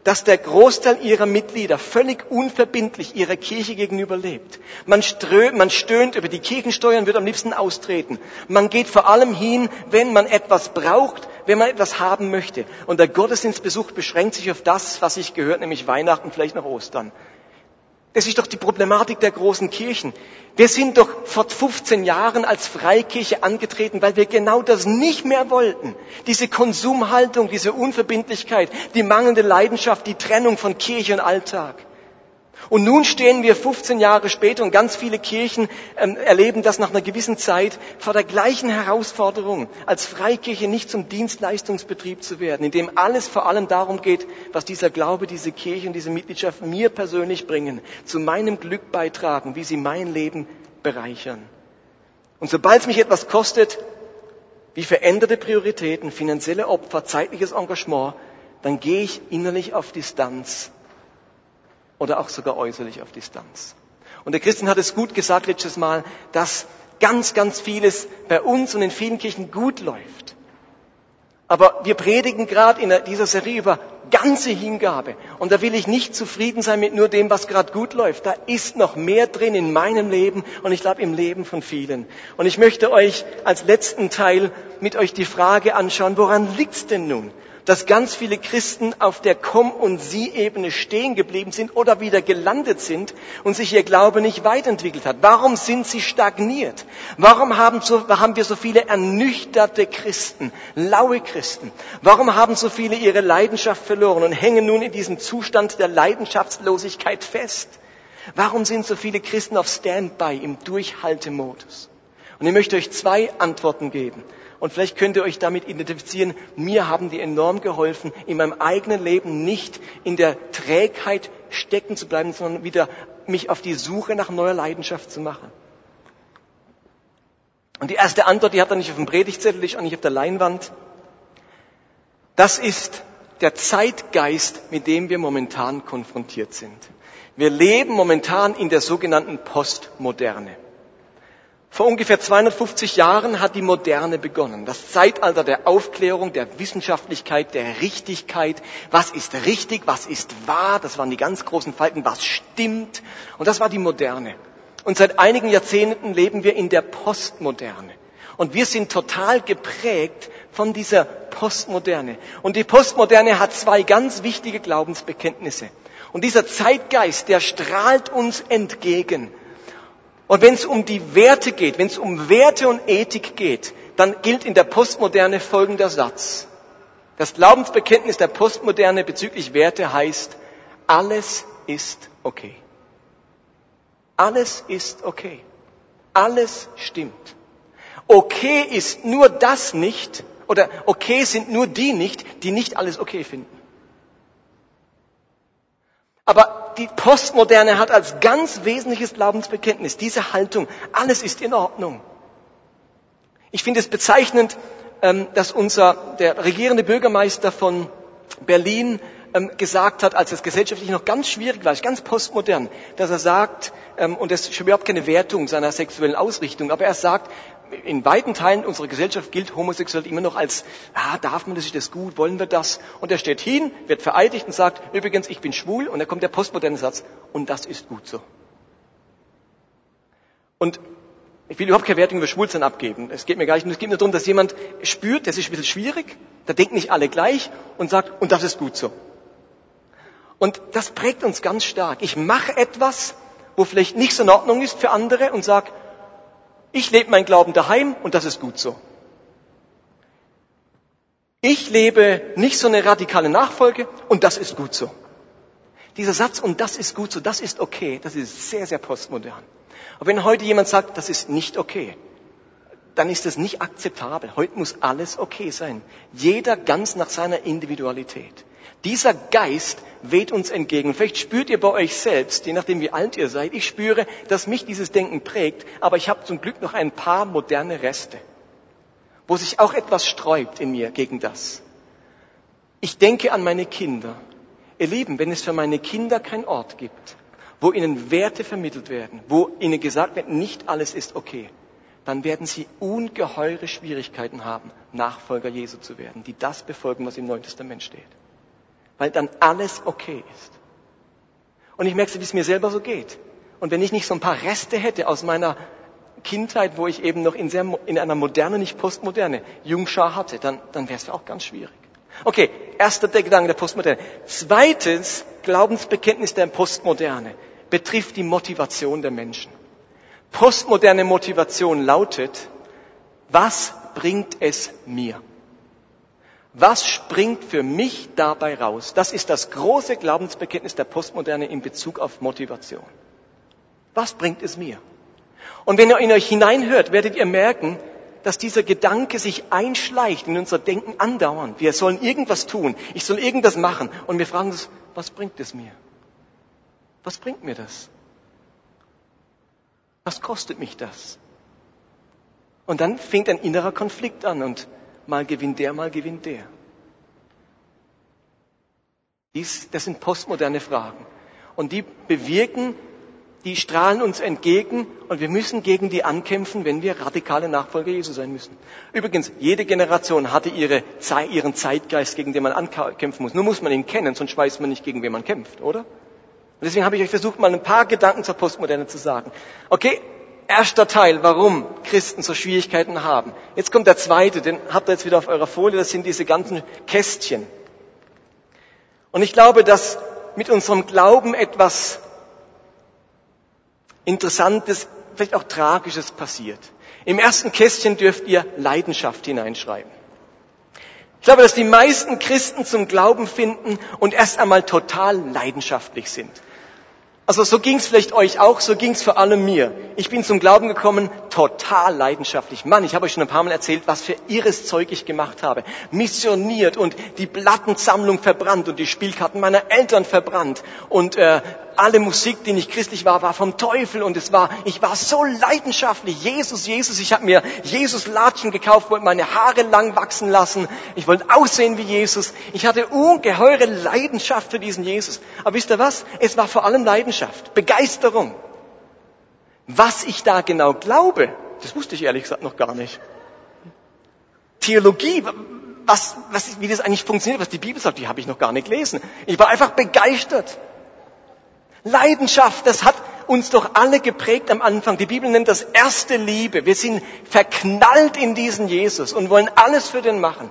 dass der Großteil ihrer Mitglieder völlig unverbindlich ihrer Kirche gegenüber lebt. Man, strö, man stöhnt über die Kirchensteuern, wird am liebsten austreten. Man geht vor allem hin, wenn man etwas braucht, wenn man etwas haben möchte. Und der Gottesdienstbesuch beschränkt sich auf das, was sich gehört, nämlich Weihnachten, vielleicht noch Ostern. Das ist doch die Problematik der großen Kirchen. Wir sind doch vor 15 Jahren als Freikirche angetreten, weil wir genau das nicht mehr wollten. Diese Konsumhaltung, diese Unverbindlichkeit, die mangelnde Leidenschaft, die Trennung von Kirche und Alltag. Und nun stehen wir 15 Jahre später und ganz viele Kirchen ähm, erleben das nach einer gewissen Zeit vor der gleichen Herausforderung, als Freikirche nicht zum Dienstleistungsbetrieb zu werden, in dem alles vor allem darum geht, was dieser Glaube, diese Kirche und diese Mitgliedschaft mir persönlich bringen, zu meinem Glück beitragen, wie sie mein Leben bereichern. Und sobald es mich etwas kostet, wie veränderte Prioritäten, finanzielle Opfer, zeitliches Engagement, dann gehe ich innerlich auf Distanz oder auch sogar äußerlich auf Distanz. Und der Christian hat es gut gesagt letztes Mal, dass ganz, ganz vieles bei uns und in vielen Kirchen gut läuft. Aber wir predigen gerade in dieser Serie über ganze Hingabe. Und da will ich nicht zufrieden sein mit nur dem, was gerade gut läuft. Da ist noch mehr drin in meinem Leben und ich glaube im Leben von vielen. Und ich möchte euch als letzten Teil mit euch die Frage anschauen, woran liegt's denn nun? Dass ganz viele Christen auf der Komm- und Sie-Ebene stehen geblieben sind oder wieder gelandet sind und sich ihr Glaube nicht weiterentwickelt hat. Warum sind sie stagniert? Warum haben, so, haben wir so viele ernüchterte Christen, laue Christen? Warum haben so viele ihre Leidenschaft verloren und hängen nun in diesem Zustand der Leidenschaftslosigkeit fest? Warum sind so viele Christen auf Standby im Durchhaltemodus? Und ich möchte euch zwei Antworten geben. Und vielleicht könnt ihr euch damit identifizieren. Mir haben die enorm geholfen, in meinem eigenen Leben nicht in der Trägheit stecken zu bleiben, sondern wieder mich auf die Suche nach neuer Leidenschaft zu machen. Und die erste Antwort, die hat er nicht auf dem Predigtzettel, ist auch nicht auf der Leinwand. Das ist der Zeitgeist, mit dem wir momentan konfrontiert sind. Wir leben momentan in der sogenannten Postmoderne. Vor ungefähr 250 Jahren hat die Moderne begonnen. Das Zeitalter der Aufklärung, der Wissenschaftlichkeit, der Richtigkeit. Was ist richtig? Was ist wahr? Das waren die ganz großen Falten. Was stimmt? Und das war die Moderne. Und seit einigen Jahrzehnten leben wir in der Postmoderne. Und wir sind total geprägt von dieser Postmoderne. Und die Postmoderne hat zwei ganz wichtige Glaubensbekenntnisse. Und dieser Zeitgeist, der strahlt uns entgegen. Und wenn es um die Werte geht, wenn es um Werte und Ethik geht, dann gilt in der Postmoderne folgender Satz. Das Glaubensbekenntnis der Postmoderne bezüglich Werte heißt, alles ist okay. Alles ist okay. Alles stimmt. Okay ist nur das nicht, oder okay sind nur die nicht, die nicht alles okay finden. Aber die Postmoderne hat als ganz wesentliches Glaubensbekenntnis diese Haltung, alles ist in Ordnung. Ich finde es bezeichnend, ähm, dass unser, der regierende Bürgermeister von Berlin ähm, gesagt hat, als es gesellschaftlich noch ganz schwierig war, ganz postmodern, dass er sagt, ähm, und das ist überhaupt keine Wertung seiner sexuellen Ausrichtung, aber er sagt, in weiten Teilen unserer Gesellschaft gilt Homosexuell immer noch als, ah, darf man das, ist das gut, wollen wir das? Und er steht hin, wird vereidigt und sagt, übrigens, ich bin schwul. Und dann kommt der postmoderne Satz, und das ist gut so. Und ich will überhaupt keine Wertung über Schwulsein abgeben. Es geht mir gar nicht. Es geht nur darum, dass jemand spürt, das ist ein bisschen schwierig, da denken nicht alle gleich und sagt, und das ist gut so. Und das prägt uns ganz stark. Ich mache etwas, wo vielleicht nicht so in Ordnung ist für andere und sage, ich lebe mein Glauben daheim und das ist gut so. Ich lebe nicht so eine radikale Nachfolge und das ist gut so. Dieser Satz und das ist gut so, das ist okay, das ist sehr, sehr postmodern. Aber wenn heute jemand sagt, das ist nicht okay, dann ist das nicht akzeptabel. Heute muss alles okay sein. Jeder ganz nach seiner Individualität. Dieser Geist weht uns entgegen. Vielleicht spürt ihr bei euch selbst, je nachdem wie alt ihr seid, ich spüre, dass mich dieses Denken prägt, aber ich habe zum Glück noch ein paar moderne Reste, wo sich auch etwas sträubt in mir gegen das. Ich denke an meine Kinder. Ihr Lieben, wenn es für meine Kinder keinen Ort gibt, wo ihnen Werte vermittelt werden, wo ihnen gesagt wird, nicht alles ist okay, dann werden sie ungeheure Schwierigkeiten haben, Nachfolger Jesu zu werden, die das befolgen, was im Neuen Testament steht weil dann alles okay ist. Und ich merke, wie es mir selber so geht. Und wenn ich nicht so ein paar Reste hätte aus meiner Kindheit, wo ich eben noch in, sehr, in einer moderne, nicht postmoderne Jungschar hatte, dann, dann wäre es auch ganz schwierig. Okay, erster der Gedanke der Postmoderne. Zweites Glaubensbekenntnis der Postmoderne betrifft die Motivation der Menschen. Postmoderne Motivation lautet, was bringt es mir? Was springt für mich dabei raus? Das ist das große Glaubensbekenntnis der Postmoderne in Bezug auf Motivation. Was bringt es mir? Und wenn ihr in euch hineinhört, werdet ihr merken, dass dieser Gedanke sich einschleicht in unser Denken andauernd. Wir sollen irgendwas tun. Ich soll irgendwas machen. Und wir fragen uns, was bringt es mir? Was bringt mir das? Was kostet mich das? Und dann fängt ein innerer Konflikt an und mal gewinnt der, mal gewinnt der. Dies, das sind postmoderne Fragen. Und die bewirken, die strahlen uns entgegen und wir müssen gegen die ankämpfen, wenn wir radikale Nachfolger Jesu sein müssen. Übrigens, jede Generation hatte ihre, ihren Zeitgeist, gegen den man ankämpfen muss. Nur muss man ihn kennen, sonst weiß man nicht, gegen wen man kämpft, oder? Und deswegen habe ich euch versucht, mal ein paar Gedanken zur Postmoderne zu sagen. Okay, Erster Teil, warum Christen so Schwierigkeiten haben. Jetzt kommt der zweite, den habt ihr jetzt wieder auf eurer Folie, das sind diese ganzen Kästchen. Und ich glaube, dass mit unserem Glauben etwas Interessantes, vielleicht auch Tragisches passiert. Im ersten Kästchen dürft ihr Leidenschaft hineinschreiben. Ich glaube, dass die meisten Christen zum Glauben finden und erst einmal total leidenschaftlich sind. Also so ging es vielleicht euch auch, so ging es vor allem mir. Ich bin zum Glauben gekommen, total leidenschaftlich. Mann, ich habe euch schon ein paar Mal erzählt, was für irres Zeug ich gemacht habe. Missioniert und die Plattensammlung verbrannt und die Spielkarten meiner Eltern verbrannt und äh, alle Musik, die nicht christlich war, war vom Teufel und es war, ich war so leidenschaftlich. Jesus, Jesus, ich habe mir Jesus Latschen gekauft, wollte meine Haare lang wachsen lassen. Ich wollte aussehen wie Jesus. Ich hatte ungeheure Leidenschaft für diesen Jesus. Aber wisst ihr was? Es war vor allem Leidenschaft, Begeisterung. Was ich da genau glaube, das wusste ich ehrlich gesagt noch gar nicht. Theologie, was, was, wie das eigentlich funktioniert, was die Bibel sagt, die habe ich noch gar nicht gelesen. Ich war einfach begeistert. Leidenschaft, das hat uns doch alle geprägt am Anfang. Die Bibel nennt das erste Liebe. Wir sind verknallt in diesen Jesus und wollen alles für den machen.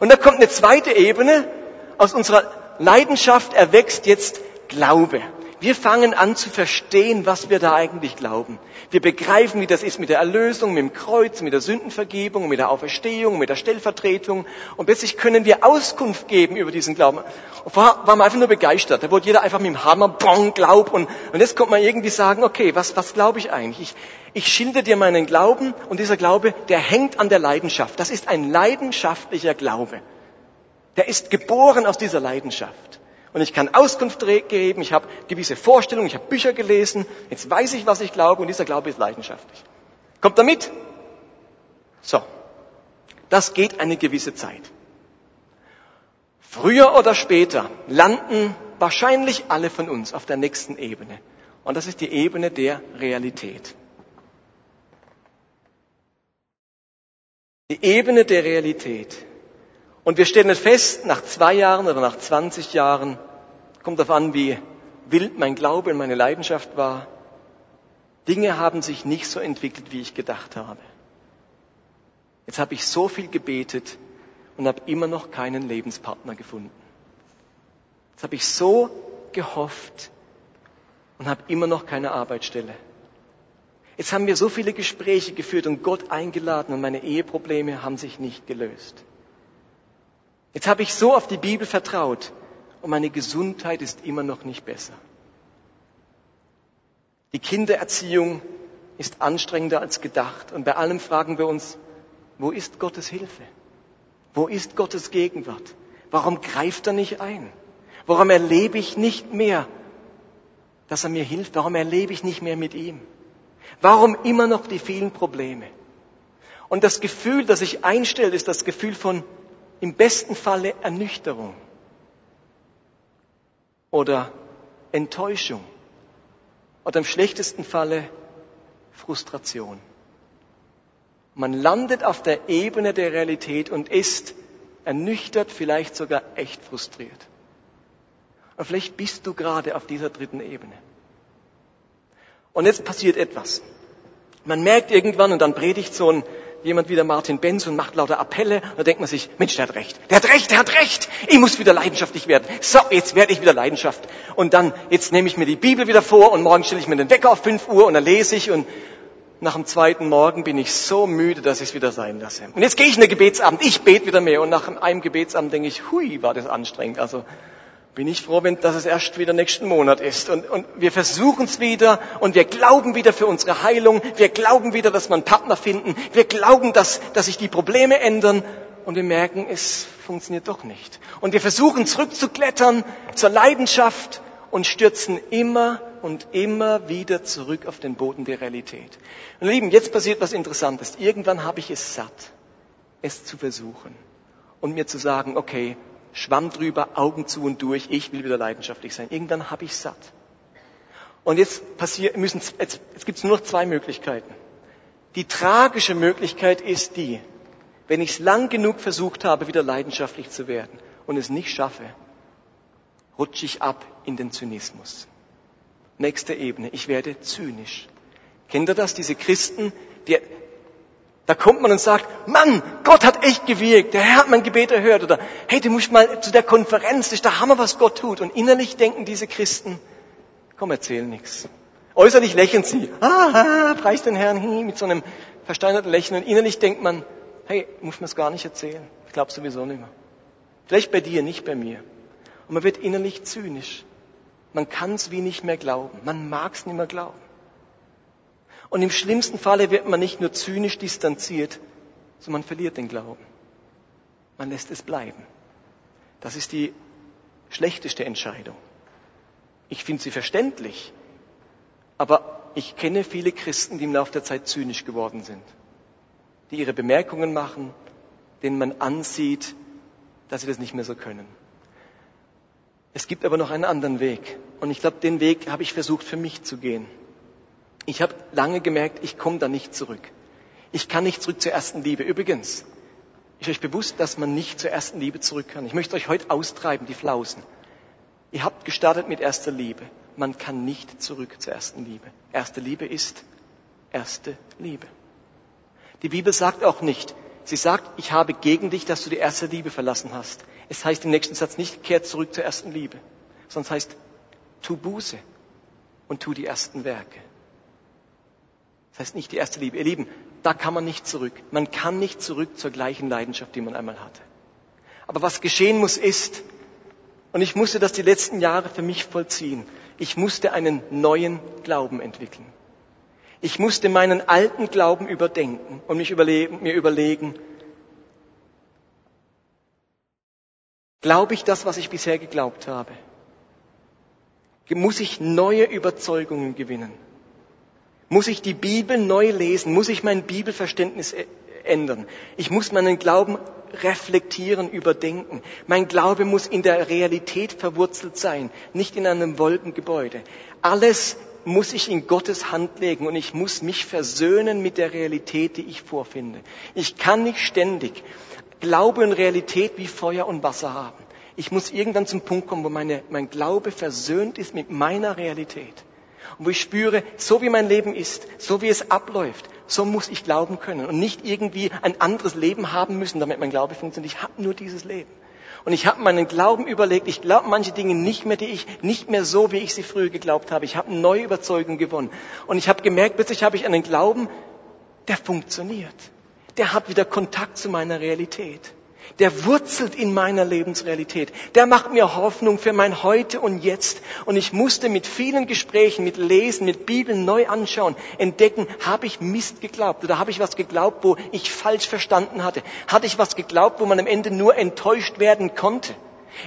Und da kommt eine zweite Ebene. Aus unserer Leidenschaft erwächst jetzt Glaube. Wir fangen an zu verstehen, was wir da eigentlich glauben. Wir begreifen, wie das ist mit der Erlösung, mit dem Kreuz, mit der Sündenvergebung, mit der Auferstehung, mit der Stellvertretung. Und plötzlich können wir Auskunft geben über diesen Glauben. Und vorher waren wir einfach nur begeistert. Da wurde jeder einfach mit dem Hammer, bong, glaub. Und, und jetzt kommt man irgendwie sagen, okay, was, was glaube ich eigentlich? Ich, ich schilder dir meinen Glauben und dieser Glaube, der hängt an der Leidenschaft. Das ist ein leidenschaftlicher Glaube. Der ist geboren aus dieser Leidenschaft. Und ich kann Auskunft geben, ich habe gewisse Vorstellungen, ich habe Bücher gelesen, jetzt weiß ich, was ich glaube und dieser Glaube ist leidenschaftlich. Kommt damit? So, das geht eine gewisse Zeit. Früher oder später landen wahrscheinlich alle von uns auf der nächsten Ebene. Und das ist die Ebene der Realität. Die Ebene der Realität. Und wir stellen fest, nach zwei Jahren oder nach 20 Jahren, kommt darauf an, wie wild mein Glaube und meine Leidenschaft war, Dinge haben sich nicht so entwickelt, wie ich gedacht habe. Jetzt habe ich so viel gebetet und habe immer noch keinen Lebenspartner gefunden. Jetzt habe ich so gehofft und habe immer noch keine Arbeitsstelle. Jetzt haben wir so viele Gespräche geführt und Gott eingeladen und meine Eheprobleme haben sich nicht gelöst. Jetzt habe ich so auf die Bibel vertraut und meine Gesundheit ist immer noch nicht besser. Die Kindererziehung ist anstrengender als gedacht und bei allem fragen wir uns, wo ist Gottes Hilfe? Wo ist Gottes Gegenwart? Warum greift er nicht ein? Warum erlebe ich nicht mehr, dass er mir hilft? Warum erlebe ich nicht mehr mit ihm? Warum immer noch die vielen Probleme? Und das Gefühl, das sich einstellt, ist das Gefühl von im besten Falle Ernüchterung oder Enttäuschung oder im schlechtesten Falle Frustration. Man landet auf der Ebene der Realität und ist ernüchtert, vielleicht sogar echt frustriert. Und vielleicht bist du gerade auf dieser dritten Ebene. Und jetzt passiert etwas. Man merkt irgendwann, und dann predigt so ein, jemand wie der Martin Benz und macht lauter Appelle, da denkt man sich, Mensch, der hat recht, der hat recht, der hat recht, ich muss wieder leidenschaftlich werden. So, jetzt werde ich wieder Leidenschaft. Und dann, jetzt nehme ich mir die Bibel wieder vor und morgen stelle ich mir den Wecker auf 5 Uhr und dann lese ich und nach dem zweiten Morgen bin ich so müde, dass ich es wieder sein lasse. Und jetzt gehe ich in den Gebetsabend, ich bete wieder mehr und nach einem Gebetsabend denke ich, hui, war das anstrengend. Also bin ich froh, wenn, dass es erst wieder nächsten Monat ist. Und, und wir versuchen es wieder und wir glauben wieder für unsere Heilung. Wir glauben wieder, dass wir einen Partner finden. Wir glauben, dass, dass sich die Probleme ändern. Und wir merken, es funktioniert doch nicht. Und wir versuchen zurückzuklettern zur Leidenschaft und stürzen immer und immer wieder zurück auf den Boden der Realität. Und Lieben, jetzt passiert was Interessantes. Irgendwann habe ich es satt, es zu versuchen und mir zu sagen, okay, Schwamm drüber, Augen zu und durch, ich will wieder leidenschaftlich sein. Irgendwann habe ich satt. Und jetzt jetzt, jetzt gibt es nur noch zwei Möglichkeiten. Die tragische Möglichkeit ist die, wenn ich es lang genug versucht habe, wieder leidenschaftlich zu werden und es nicht schaffe, rutsche ich ab in den Zynismus. Nächste Ebene, ich werde zynisch. Kennt ihr das? Diese Christen, die da kommt man und sagt, Mann, Gott hat echt gewirkt, der Herr hat mein Gebet erhört oder hey, du musst mal zu der Konferenz, das ist der Hammer, was Gott tut. Und innerlich denken diese Christen, komm, erzähl nichts. Äußerlich lächeln sie, ah, preis den Herrn hin, mit so einem versteinerten Lächeln. Und innerlich denkt man, hey, muss man es gar nicht erzählen. Ich glaube sowieso nicht mehr. Vielleicht bei dir, nicht bei mir. Und man wird innerlich zynisch. Man kann es wie nicht mehr glauben. Man mag es nicht mehr glauben. Und im schlimmsten Falle wird man nicht nur zynisch distanziert, sondern man verliert den Glauben. Man lässt es bleiben. Das ist die schlechteste Entscheidung. Ich finde sie verständlich, aber ich kenne viele Christen, die im Laufe der Zeit zynisch geworden sind, die ihre Bemerkungen machen, denen man ansieht, dass sie das nicht mehr so können. Es gibt aber noch einen anderen Weg. Und ich glaube, den Weg habe ich versucht für mich zu gehen. Ich habe lange gemerkt, ich komme da nicht zurück. Ich kann nicht zurück zur ersten Liebe. Übrigens, ist euch bewusst, dass man nicht zur ersten Liebe zurück kann. Ich möchte euch heute austreiben, die Flausen. Ihr habt gestartet mit erster Liebe. Man kann nicht zurück zur ersten Liebe. Erste Liebe ist erste Liebe. Die Bibel sagt auch nicht, sie sagt, ich habe gegen dich, dass du die erste Liebe verlassen hast. Es heißt im nächsten Satz nicht, kehr zurück zur ersten Liebe, sondern es heißt, tu Buße und tu die ersten Werke. Das heißt nicht die erste Liebe. Ihr Lieben, da kann man nicht zurück. Man kann nicht zurück zur gleichen Leidenschaft, die man einmal hatte. Aber was geschehen muss ist, und ich musste das die letzten Jahre für mich vollziehen, ich musste einen neuen Glauben entwickeln. Ich musste meinen alten Glauben überdenken und mich überlegen, mir überlegen, glaube ich das, was ich bisher geglaubt habe? Muss ich neue Überzeugungen gewinnen? Muss ich die Bibel neu lesen? Muss ich mein Bibelverständnis ändern? Ich muss meinen Glauben reflektieren, überdenken. Mein Glaube muss in der Realität verwurzelt sein, nicht in einem Wolkengebäude. Alles muss ich in Gottes Hand legen und ich muss mich versöhnen mit der Realität, die ich vorfinde. Ich kann nicht ständig Glaube und Realität wie Feuer und Wasser haben. Ich muss irgendwann zum Punkt kommen, wo meine, mein Glaube versöhnt ist mit meiner Realität. Und wo ich spüre, so wie mein Leben ist, so wie es abläuft, so muss ich glauben können und nicht irgendwie ein anderes Leben haben müssen, damit mein Glaube funktioniert. Ich habe nur dieses Leben. Und ich habe meinen Glauben überlegt, ich glaube manche Dinge nicht mehr, die ich nicht mehr so, wie ich sie früher geglaubt habe. Ich habe neue Überzeugung gewonnen. Und ich habe gemerkt, plötzlich habe ich einen Glauben, der funktioniert. Der hat wieder Kontakt zu meiner Realität der wurzelt in meiner Lebensrealität. Der macht mir Hoffnung für mein Heute und Jetzt. Und ich musste mit vielen Gesprächen, mit Lesen, mit Bibeln neu anschauen, entdecken, habe ich Mist geglaubt oder habe ich was geglaubt, wo ich falsch verstanden hatte? Hatte ich was geglaubt, wo man am Ende nur enttäuscht werden konnte?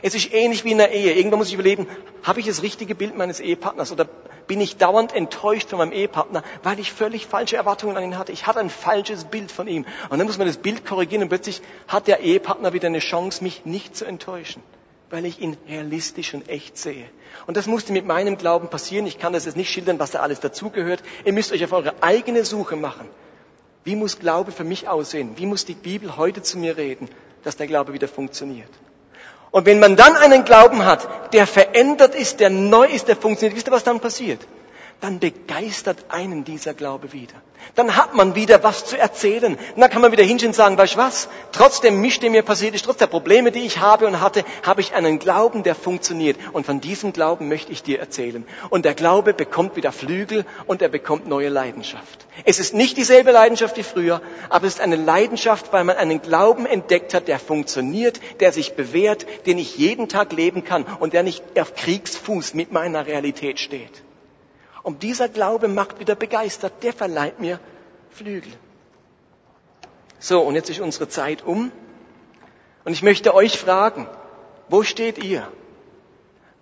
Es ist ähnlich wie in der Ehe. Irgendwann muss ich überlegen, habe ich das richtige Bild meines Ehepartners oder bin ich dauernd enttäuscht von meinem Ehepartner, weil ich völlig falsche Erwartungen an ihn hatte. Ich hatte ein falsches Bild von ihm. Und dann muss man das Bild korrigieren und plötzlich hat der Ehepartner wieder eine Chance, mich nicht zu enttäuschen, weil ich ihn realistisch und echt sehe. Und das musste mit meinem Glauben passieren. Ich kann das jetzt nicht schildern, was da alles dazugehört. Ihr müsst euch auf eure eigene Suche machen. Wie muss Glaube für mich aussehen? Wie muss die Bibel heute zu mir reden, dass der Glaube wieder funktioniert? Und wenn man dann einen Glauben hat, der verändert ist, der neu ist, der funktioniert, wisst ihr, was dann passiert? Dann begeistert einen dieser Glaube wieder. Dann hat man wieder was zu erzählen. Und dann kann man wieder hinstehen und sagen, weißt du was? Trotz dem Misch, der mir passiert ist, trotz der Probleme, die ich habe und hatte, habe ich einen Glauben, der funktioniert. Und von diesem Glauben möchte ich dir erzählen. Und der Glaube bekommt wieder Flügel und er bekommt neue Leidenschaft. Es ist nicht dieselbe Leidenschaft wie früher, aber es ist eine Leidenschaft, weil man einen Glauben entdeckt hat, der funktioniert, der sich bewährt, den ich jeden Tag leben kann und der nicht auf Kriegsfuß mit meiner Realität steht. Und dieser Glaube macht wieder begeistert, der verleiht mir Flügel. So, und jetzt ist unsere Zeit um. Und ich möchte euch fragen, wo steht ihr?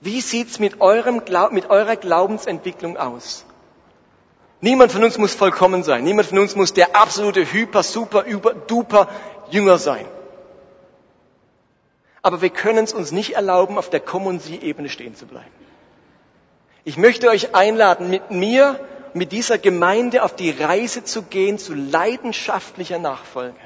Wie sieht's mit, mit eurer Glaubensentwicklung aus? Niemand von uns muss vollkommen sein. Niemand von uns muss der absolute Hyper, Super, Über, Duper Jünger sein. Aber wir können es uns nicht erlauben, auf der Common-Sie-Ebene stehen zu bleiben. Ich möchte euch einladen, mit mir, mit dieser Gemeinde auf die Reise zu gehen zu leidenschaftlicher Nachfolge.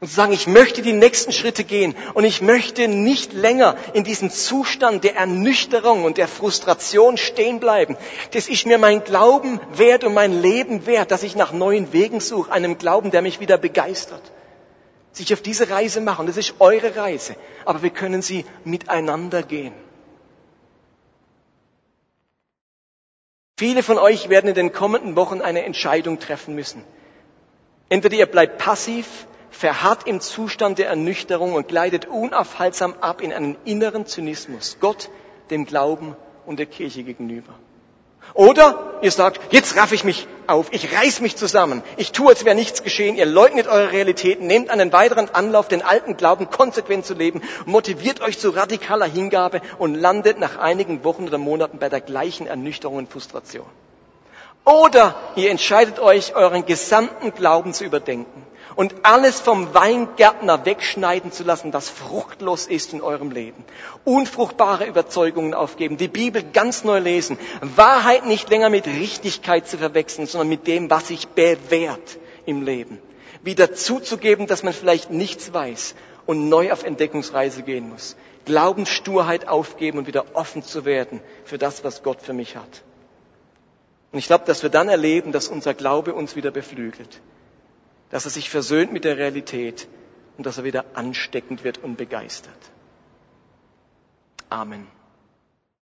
Und zu sagen, ich möchte die nächsten Schritte gehen und ich möchte nicht länger in diesem Zustand der Ernüchterung und der Frustration stehen bleiben. Das ist mir mein Glauben wert und mein Leben wert, dass ich nach neuen Wegen suche, einem Glauben, der mich wieder begeistert. Sich auf diese Reise machen, das ist eure Reise, aber wir können sie miteinander gehen. Viele von euch werden in den kommenden Wochen eine Entscheidung treffen müssen. Entweder ihr bleibt passiv, verharrt im Zustand der Ernüchterung und gleitet unaufhaltsam ab in einen inneren Zynismus, Gott, dem Glauben und der Kirche gegenüber. Oder ihr sagt, jetzt raff ich mich auf, ich reiß mich zusammen, ich tue, als wäre nichts geschehen, ihr leugnet eure Realitäten, nehmt einen weiteren Anlauf, den alten Glauben konsequent zu leben, motiviert euch zu radikaler Hingabe und landet nach einigen Wochen oder Monaten bei der gleichen Ernüchterung und Frustration. Oder ihr entscheidet euch, euren gesamten Glauben zu überdenken und alles vom Weingärtner wegschneiden zu lassen, was fruchtlos ist in eurem Leben. Unfruchtbare Überzeugungen aufgeben, die Bibel ganz neu lesen, Wahrheit nicht länger mit Richtigkeit zu verwechseln, sondern mit dem, was sich bewährt im Leben. Wieder zuzugeben, dass man vielleicht nichts weiß und neu auf Entdeckungsreise gehen muss. Glaubenssturheit aufgeben und wieder offen zu werden für das, was Gott für mich hat. Und ich glaube, dass wir dann erleben, dass unser Glaube uns wieder beflügelt dass er sich versöhnt mit der Realität und dass er wieder ansteckend wird und begeistert. Amen.